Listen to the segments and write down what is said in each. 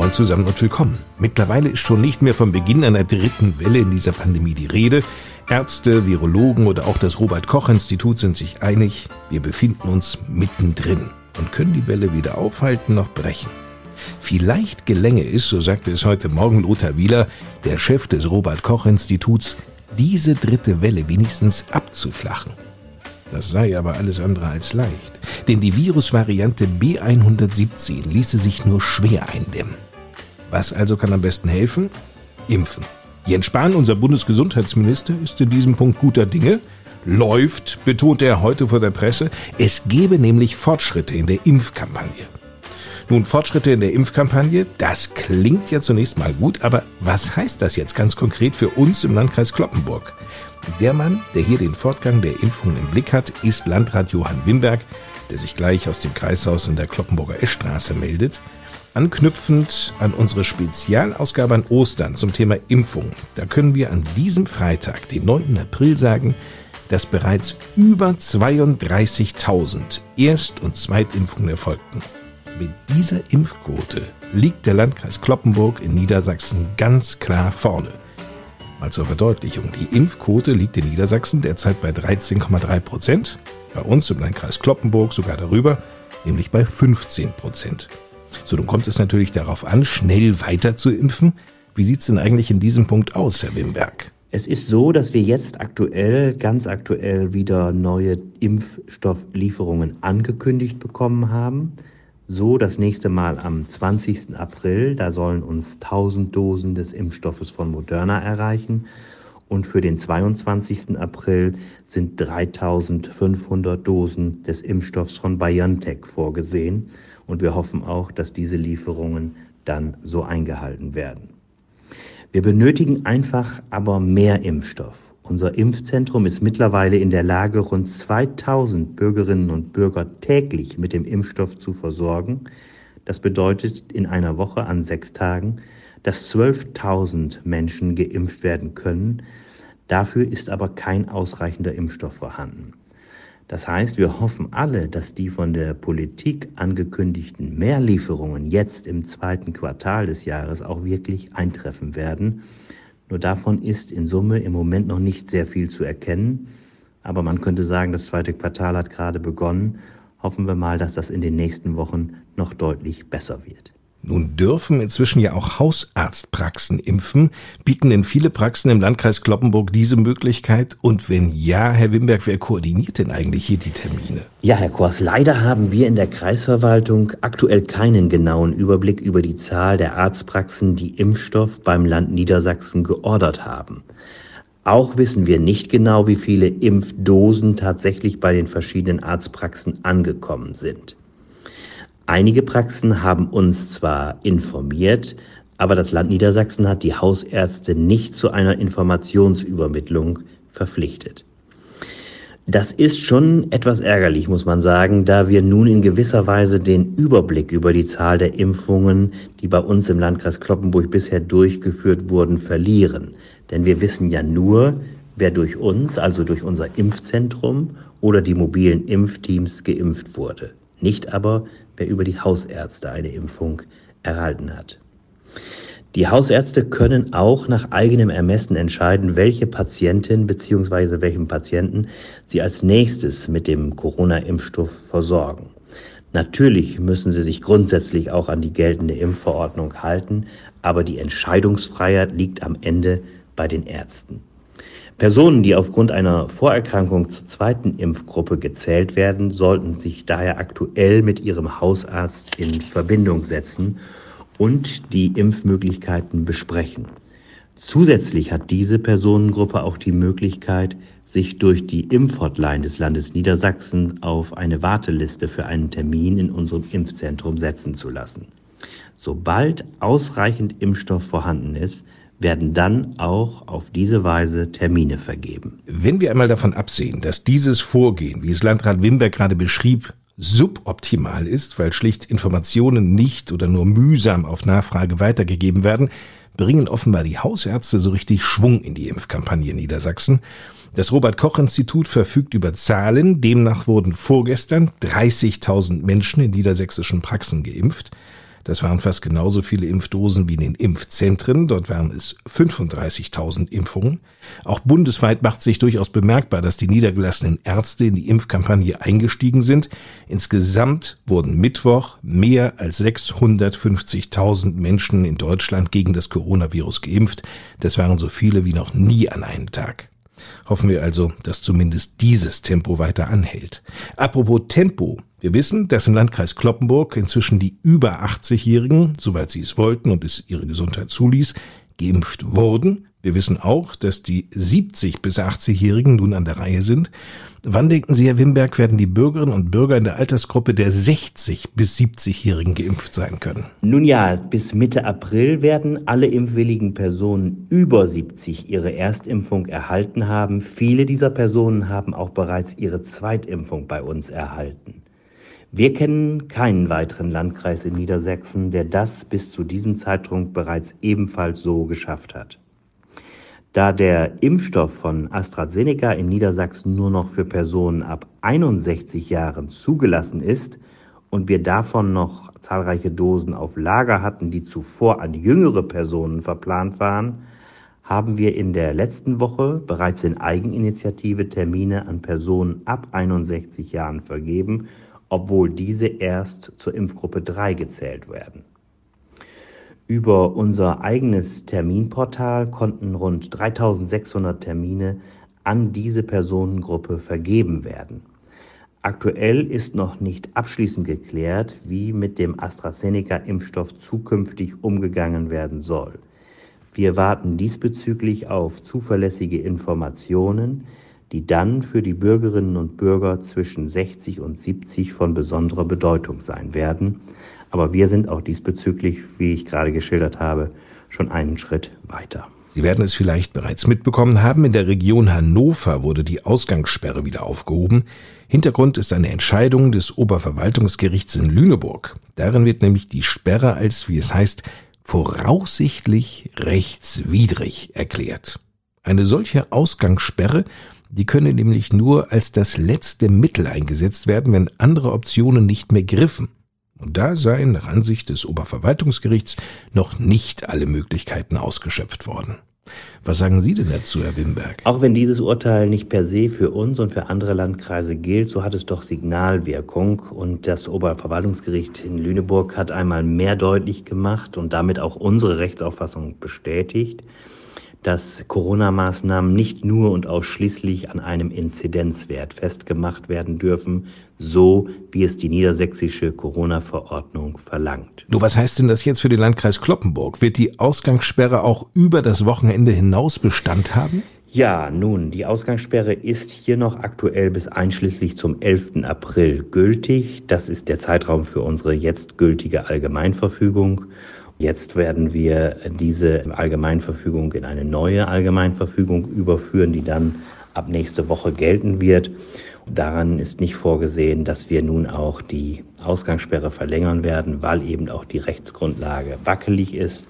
Moin zusammen und willkommen. Mittlerweile ist schon nicht mehr vom Beginn einer dritten Welle in dieser Pandemie die Rede. Ärzte, Virologen oder auch das Robert Koch Institut sind sich einig, wir befinden uns mittendrin und können die Welle weder aufhalten noch brechen. Vielleicht gelänge es, so sagte es heute Morgen Lothar Wieler, der Chef des Robert Koch Instituts, diese dritte Welle wenigstens abzuflachen. Das sei aber alles andere als leicht, denn die Virusvariante B117 ließe sich nur schwer eindämmen. Was also kann am besten helfen? Impfen. Jens Spahn, unser Bundesgesundheitsminister, ist in diesem Punkt guter Dinge. Läuft, betonte er heute vor der Presse. Es gebe nämlich Fortschritte in der Impfkampagne. Nun, Fortschritte in der Impfkampagne, das klingt ja zunächst mal gut, aber was heißt das jetzt ganz konkret für uns im Landkreis Kloppenburg? Der Mann, der hier den Fortgang der Impfungen im Blick hat, ist Landrat Johann Wimberg, der sich gleich aus dem Kreishaus in der Kloppenburger Eschstraße meldet. Anknüpfend an unsere Spezialausgabe an Ostern zum Thema Impfung, da können wir an diesem Freitag, den 9. April, sagen, dass bereits über 32.000 Erst- und Zweitimpfungen erfolgten. Mit dieser Impfquote liegt der Landkreis Kloppenburg in Niedersachsen ganz klar vorne. Mal zur Verdeutlichung, die Impfquote liegt in Niedersachsen derzeit bei 13,3 Prozent, bei uns im Landkreis Kloppenburg sogar darüber, nämlich bei 15 Prozent. So, nun kommt es natürlich darauf an, schnell weiter zu impfen. Wie sieht es denn eigentlich in diesem Punkt aus, Herr Wimberg? Es ist so, dass wir jetzt aktuell, ganz aktuell wieder neue Impfstofflieferungen angekündigt bekommen haben. So das nächste Mal am 20. April, da sollen uns 1000 Dosen des Impfstoffes von Moderna erreichen. Und für den 22. April sind 3500 Dosen des Impfstoffs von BioNTech vorgesehen und wir hoffen auch, dass diese Lieferungen dann so eingehalten werden. Wir benötigen einfach aber mehr Impfstoff. Unser Impfzentrum ist mittlerweile in der Lage, rund 2000 Bürgerinnen und Bürger täglich mit dem Impfstoff zu versorgen. Das bedeutet in einer Woche an sechs Tagen, dass 12.000 Menschen geimpft werden können. Dafür ist aber kein ausreichender Impfstoff vorhanden. Das heißt, wir hoffen alle, dass die von der Politik angekündigten Mehrlieferungen jetzt im zweiten Quartal des Jahres auch wirklich eintreffen werden. Nur davon ist in Summe im Moment noch nicht sehr viel zu erkennen. Aber man könnte sagen, das zweite Quartal hat gerade begonnen. Hoffen wir mal, dass das in den nächsten Wochen noch deutlich besser wird. Nun dürfen inzwischen ja auch Hausarztpraxen impfen. Bieten denn viele Praxen im Landkreis Kloppenburg diese Möglichkeit? Und wenn ja, Herr Wimberg, wer koordiniert denn eigentlich hier die Termine? Ja, Herr Kors, leider haben wir in der Kreisverwaltung aktuell keinen genauen Überblick über die Zahl der Arztpraxen, die Impfstoff beim Land Niedersachsen geordert haben. Auch wissen wir nicht genau, wie viele Impfdosen tatsächlich bei den verschiedenen Arztpraxen angekommen sind. Einige Praxen haben uns zwar informiert, aber das Land Niedersachsen hat die Hausärzte nicht zu einer Informationsübermittlung verpflichtet. Das ist schon etwas ärgerlich, muss man sagen, da wir nun in gewisser Weise den Überblick über die Zahl der Impfungen, die bei uns im Landkreis Kloppenburg bisher durchgeführt wurden, verlieren. Denn wir wissen ja nur, wer durch uns, also durch unser Impfzentrum oder die mobilen Impfteams geimpft wurde nicht aber, wer über die Hausärzte eine Impfung erhalten hat. Die Hausärzte können auch nach eigenem Ermessen entscheiden, welche Patientin bzw. welchen Patienten sie als nächstes mit dem Corona-Impfstoff versorgen. Natürlich müssen sie sich grundsätzlich auch an die geltende Impfverordnung halten, aber die Entscheidungsfreiheit liegt am Ende bei den Ärzten. Personen, die aufgrund einer Vorerkrankung zur zweiten Impfgruppe gezählt werden, sollten sich daher aktuell mit ihrem Hausarzt in Verbindung setzen und die Impfmöglichkeiten besprechen. Zusätzlich hat diese Personengruppe auch die Möglichkeit, sich durch die Impfhotline des Landes Niedersachsen auf eine Warteliste für einen Termin in unserem Impfzentrum setzen zu lassen. Sobald ausreichend Impfstoff vorhanden ist, werden dann auch auf diese Weise Termine vergeben. Wenn wir einmal davon absehen, dass dieses Vorgehen, wie es Landrat Wimberg gerade beschrieb, suboptimal ist, weil schlicht Informationen nicht oder nur mühsam auf Nachfrage weitergegeben werden, bringen offenbar die Hausärzte so richtig Schwung in die Impfkampagne in Niedersachsen. Das Robert Koch Institut verfügt über Zahlen. Demnach wurden vorgestern 30.000 Menschen in niedersächsischen Praxen geimpft. Das waren fast genauso viele Impfdosen wie in den Impfzentren. Dort waren es 35.000 Impfungen. Auch bundesweit macht sich durchaus bemerkbar, dass die niedergelassenen Ärzte in die Impfkampagne eingestiegen sind. Insgesamt wurden Mittwoch mehr als 650.000 Menschen in Deutschland gegen das Coronavirus geimpft. Das waren so viele wie noch nie an einem Tag. Hoffen wir also, dass zumindest dieses Tempo weiter anhält. Apropos Tempo. Wir wissen, dass im Landkreis Kloppenburg inzwischen die über 80-Jährigen, soweit sie es wollten und es ihre Gesundheit zuließ, geimpft wurden. Wir wissen auch, dass die 70 bis 80-Jährigen nun an der Reihe sind. Wann denken Sie, Herr Wimberg, werden die Bürgerinnen und Bürger in der Altersgruppe der 60 bis 70-Jährigen geimpft sein können? Nun ja, bis Mitte April werden alle impfwilligen Personen über 70 ihre Erstimpfung erhalten haben. Viele dieser Personen haben auch bereits ihre Zweitimpfung bei uns erhalten. Wir kennen keinen weiteren Landkreis in Niedersachsen, der das bis zu diesem Zeitpunkt bereits ebenfalls so geschafft hat. Da der Impfstoff von AstraZeneca in Niedersachsen nur noch für Personen ab 61 Jahren zugelassen ist und wir davon noch zahlreiche Dosen auf Lager hatten, die zuvor an jüngere Personen verplant waren, haben wir in der letzten Woche bereits in Eigeninitiative Termine an Personen ab 61 Jahren vergeben, obwohl diese erst zur Impfgruppe 3 gezählt werden. Über unser eigenes Terminportal konnten rund 3600 Termine an diese Personengruppe vergeben werden. Aktuell ist noch nicht abschließend geklärt, wie mit dem AstraZeneca-Impfstoff zukünftig umgegangen werden soll. Wir warten diesbezüglich auf zuverlässige Informationen, die dann für die Bürgerinnen und Bürger zwischen 60 und 70 von besonderer Bedeutung sein werden. Aber wir sind auch diesbezüglich, wie ich gerade geschildert habe, schon einen Schritt weiter. Sie werden es vielleicht bereits mitbekommen haben, in der Region Hannover wurde die Ausgangssperre wieder aufgehoben. Hintergrund ist eine Entscheidung des Oberverwaltungsgerichts in Lüneburg. Darin wird nämlich die Sperre als, wie es heißt, voraussichtlich rechtswidrig erklärt. Eine solche Ausgangssperre, die könne nämlich nur als das letzte Mittel eingesetzt werden, wenn andere Optionen nicht mehr griffen. Und da seien nach Ansicht des Oberverwaltungsgerichts noch nicht alle Möglichkeiten ausgeschöpft worden. Was sagen Sie denn dazu, Herr Wimberg? Auch wenn dieses Urteil nicht per se für uns und für andere Landkreise gilt, so hat es doch Signalwirkung. Und das Oberverwaltungsgericht in Lüneburg hat einmal mehr deutlich gemacht und damit auch unsere Rechtsauffassung bestätigt, dass Corona-Maßnahmen nicht nur und ausschließlich an einem Inzidenzwert festgemacht werden dürfen, so wie es die niedersächsische Corona-Verordnung verlangt. Nur was heißt denn das jetzt für den Landkreis Kloppenburg? Wird die Ausgangssperre auch über das Wochenende hinaus Bestand haben? Ja, nun, die Ausgangssperre ist hier noch aktuell bis einschließlich zum 11. April gültig. Das ist der Zeitraum für unsere jetzt gültige Allgemeinverfügung. Jetzt werden wir diese Allgemeinverfügung in eine neue Allgemeinverfügung überführen, die dann ab nächste Woche gelten wird. Daran ist nicht vorgesehen, dass wir nun auch die Ausgangssperre verlängern werden, weil eben auch die Rechtsgrundlage wackelig ist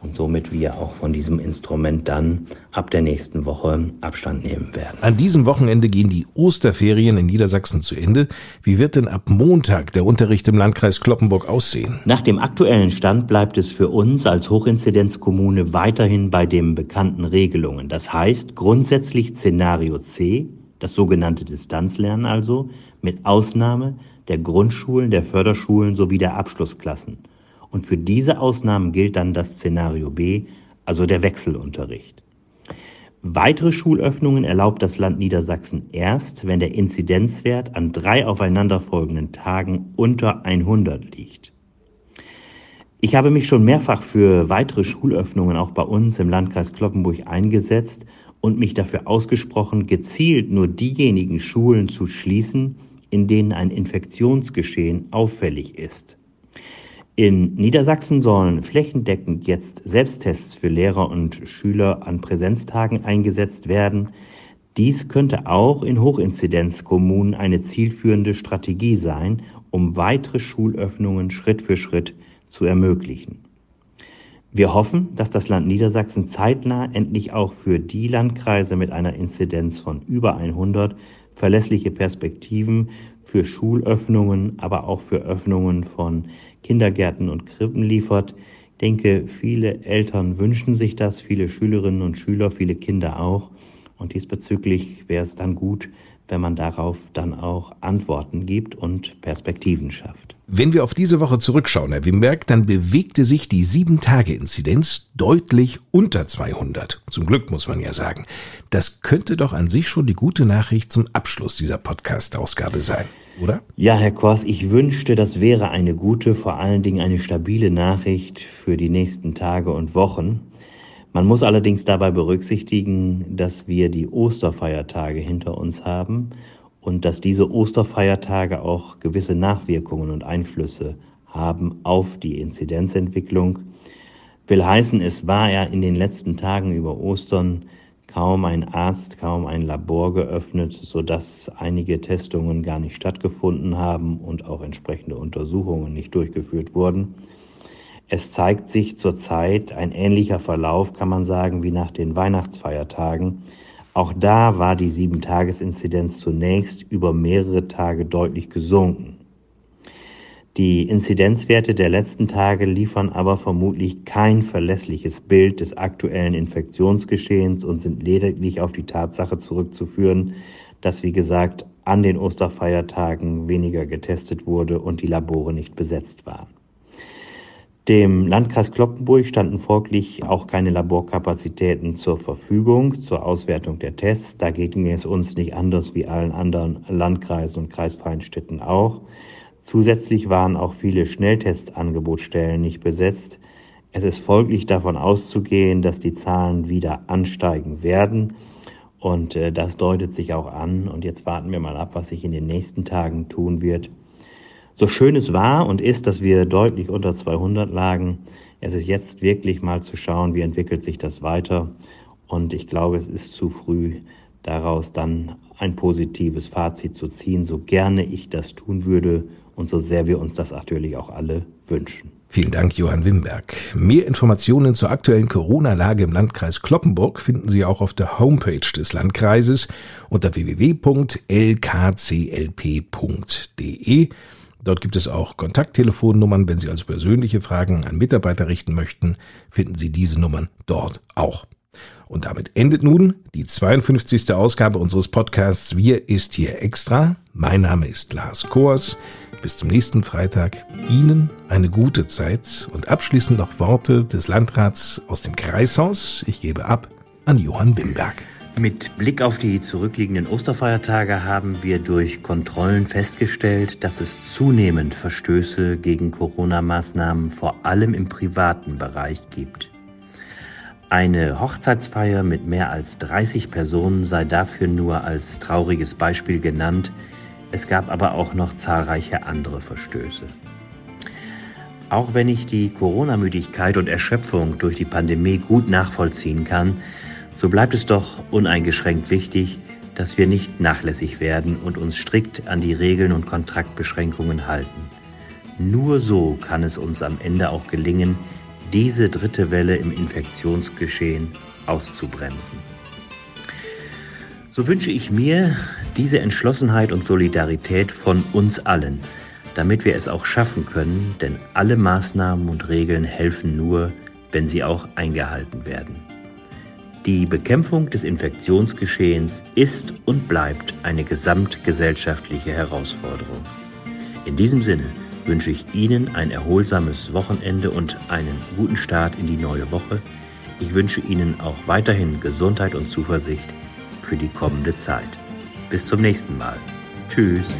und somit wir auch von diesem Instrument dann ab der nächsten Woche Abstand nehmen werden. An diesem Wochenende gehen die Osterferien in Niedersachsen zu Ende. Wie wird denn ab Montag der Unterricht im Landkreis Kloppenburg aussehen? Nach dem aktuellen Stand bleibt es für uns als Hochinzidenzkommune weiterhin bei den bekannten Regelungen. Das heißt grundsätzlich Szenario C, das sogenannte Distanzlernen also, mit Ausnahme der Grundschulen, der Förderschulen sowie der Abschlussklassen. Und für diese Ausnahmen gilt dann das Szenario B, also der Wechselunterricht. Weitere Schulöffnungen erlaubt das Land Niedersachsen erst, wenn der Inzidenzwert an drei aufeinanderfolgenden Tagen unter 100 liegt. Ich habe mich schon mehrfach für weitere Schulöffnungen auch bei uns im Landkreis Kloppenburg eingesetzt und mich dafür ausgesprochen, gezielt nur diejenigen Schulen zu schließen, in denen ein Infektionsgeschehen auffällig ist. In Niedersachsen sollen flächendeckend jetzt Selbsttests für Lehrer und Schüler an Präsenztagen eingesetzt werden. Dies könnte auch in Hochinzidenzkommunen eine zielführende Strategie sein, um weitere Schulöffnungen Schritt für Schritt zu ermöglichen. Wir hoffen, dass das Land Niedersachsen zeitnah endlich auch für die Landkreise mit einer Inzidenz von über 100 verlässliche Perspektiven für Schulöffnungen, aber auch für Öffnungen von Kindergärten und Krippen liefert. Ich denke, viele Eltern wünschen sich das, viele Schülerinnen und Schüler, viele Kinder auch. Und diesbezüglich wäre es dann gut, wenn man darauf dann auch Antworten gibt und Perspektiven schafft. Wenn wir auf diese Woche zurückschauen, Herr Wimberg, dann bewegte sich die 7-Tage-Inzidenz deutlich unter 200. Zum Glück muss man ja sagen. Das könnte doch an sich schon die gute Nachricht zum Abschluss dieser Podcast-Ausgabe sein, oder? Ja, Herr Kors, ich wünschte, das wäre eine gute, vor allen Dingen eine stabile Nachricht für die nächsten Tage und Wochen. Man muss allerdings dabei berücksichtigen, dass wir die Osterfeiertage hinter uns haben und dass diese Osterfeiertage auch gewisse Nachwirkungen und Einflüsse haben auf die Inzidenzentwicklung. Will heißen, es war ja in den letzten Tagen über Ostern kaum ein Arzt, kaum ein Labor geöffnet, sodass einige Testungen gar nicht stattgefunden haben und auch entsprechende Untersuchungen nicht durchgeführt wurden. Es zeigt sich zurzeit ein ähnlicher Verlauf, kann man sagen, wie nach den Weihnachtsfeiertagen. Auch da war die Sieben-Tages-Inzidenz zunächst über mehrere Tage deutlich gesunken. Die Inzidenzwerte der letzten Tage liefern aber vermutlich kein verlässliches Bild des aktuellen Infektionsgeschehens und sind lediglich auf die Tatsache zurückzuführen, dass, wie gesagt, an den Osterfeiertagen weniger getestet wurde und die Labore nicht besetzt waren. Dem Landkreis Kloppenburg standen folglich auch keine Laborkapazitäten zur Verfügung zur Auswertung der Tests. Da ging es uns nicht anders wie allen anderen Landkreisen und kreisfreien Städten auch. Zusätzlich waren auch viele Schnelltestangebotstellen nicht besetzt. Es ist folglich davon auszugehen, dass die Zahlen wieder ansteigen werden. Und äh, das deutet sich auch an. Und jetzt warten wir mal ab, was sich in den nächsten Tagen tun wird. So schön es war und ist, dass wir deutlich unter 200 lagen, es ist jetzt wirklich mal zu schauen, wie entwickelt sich das weiter. Und ich glaube, es ist zu früh, daraus dann ein positives Fazit zu ziehen, so gerne ich das tun würde und so sehr wir uns das natürlich auch alle wünschen. Vielen Dank, Johann Wimberg. Mehr Informationen zur aktuellen Corona-Lage im Landkreis Kloppenburg finden Sie auch auf der Homepage des Landkreises unter www.lkclp.de. Dort gibt es auch Kontakttelefonnummern. Wenn Sie also persönliche Fragen an Mitarbeiter richten möchten, finden Sie diese Nummern dort auch. Und damit endet nun die 52. Ausgabe unseres Podcasts Wir ist hier extra. Mein Name ist Lars Koers. Bis zum nächsten Freitag. Ihnen eine gute Zeit und abschließend noch Worte des Landrats aus dem Kreishaus. Ich gebe ab an Johann Wimberg. Mit Blick auf die zurückliegenden Osterfeiertage haben wir durch Kontrollen festgestellt, dass es zunehmend Verstöße gegen Corona-Maßnahmen vor allem im privaten Bereich gibt. Eine Hochzeitsfeier mit mehr als 30 Personen sei dafür nur als trauriges Beispiel genannt. Es gab aber auch noch zahlreiche andere Verstöße. Auch wenn ich die Corona-Müdigkeit und Erschöpfung durch die Pandemie gut nachvollziehen kann, so bleibt es doch uneingeschränkt wichtig, dass wir nicht nachlässig werden und uns strikt an die Regeln und Kontraktbeschränkungen halten. Nur so kann es uns am Ende auch gelingen, diese dritte Welle im Infektionsgeschehen auszubremsen. So wünsche ich mir diese Entschlossenheit und Solidarität von uns allen, damit wir es auch schaffen können, denn alle Maßnahmen und Regeln helfen nur, wenn sie auch eingehalten werden. Die Bekämpfung des Infektionsgeschehens ist und bleibt eine gesamtgesellschaftliche Herausforderung. In diesem Sinne wünsche ich Ihnen ein erholsames Wochenende und einen guten Start in die neue Woche. Ich wünsche Ihnen auch weiterhin Gesundheit und Zuversicht für die kommende Zeit. Bis zum nächsten Mal. Tschüss.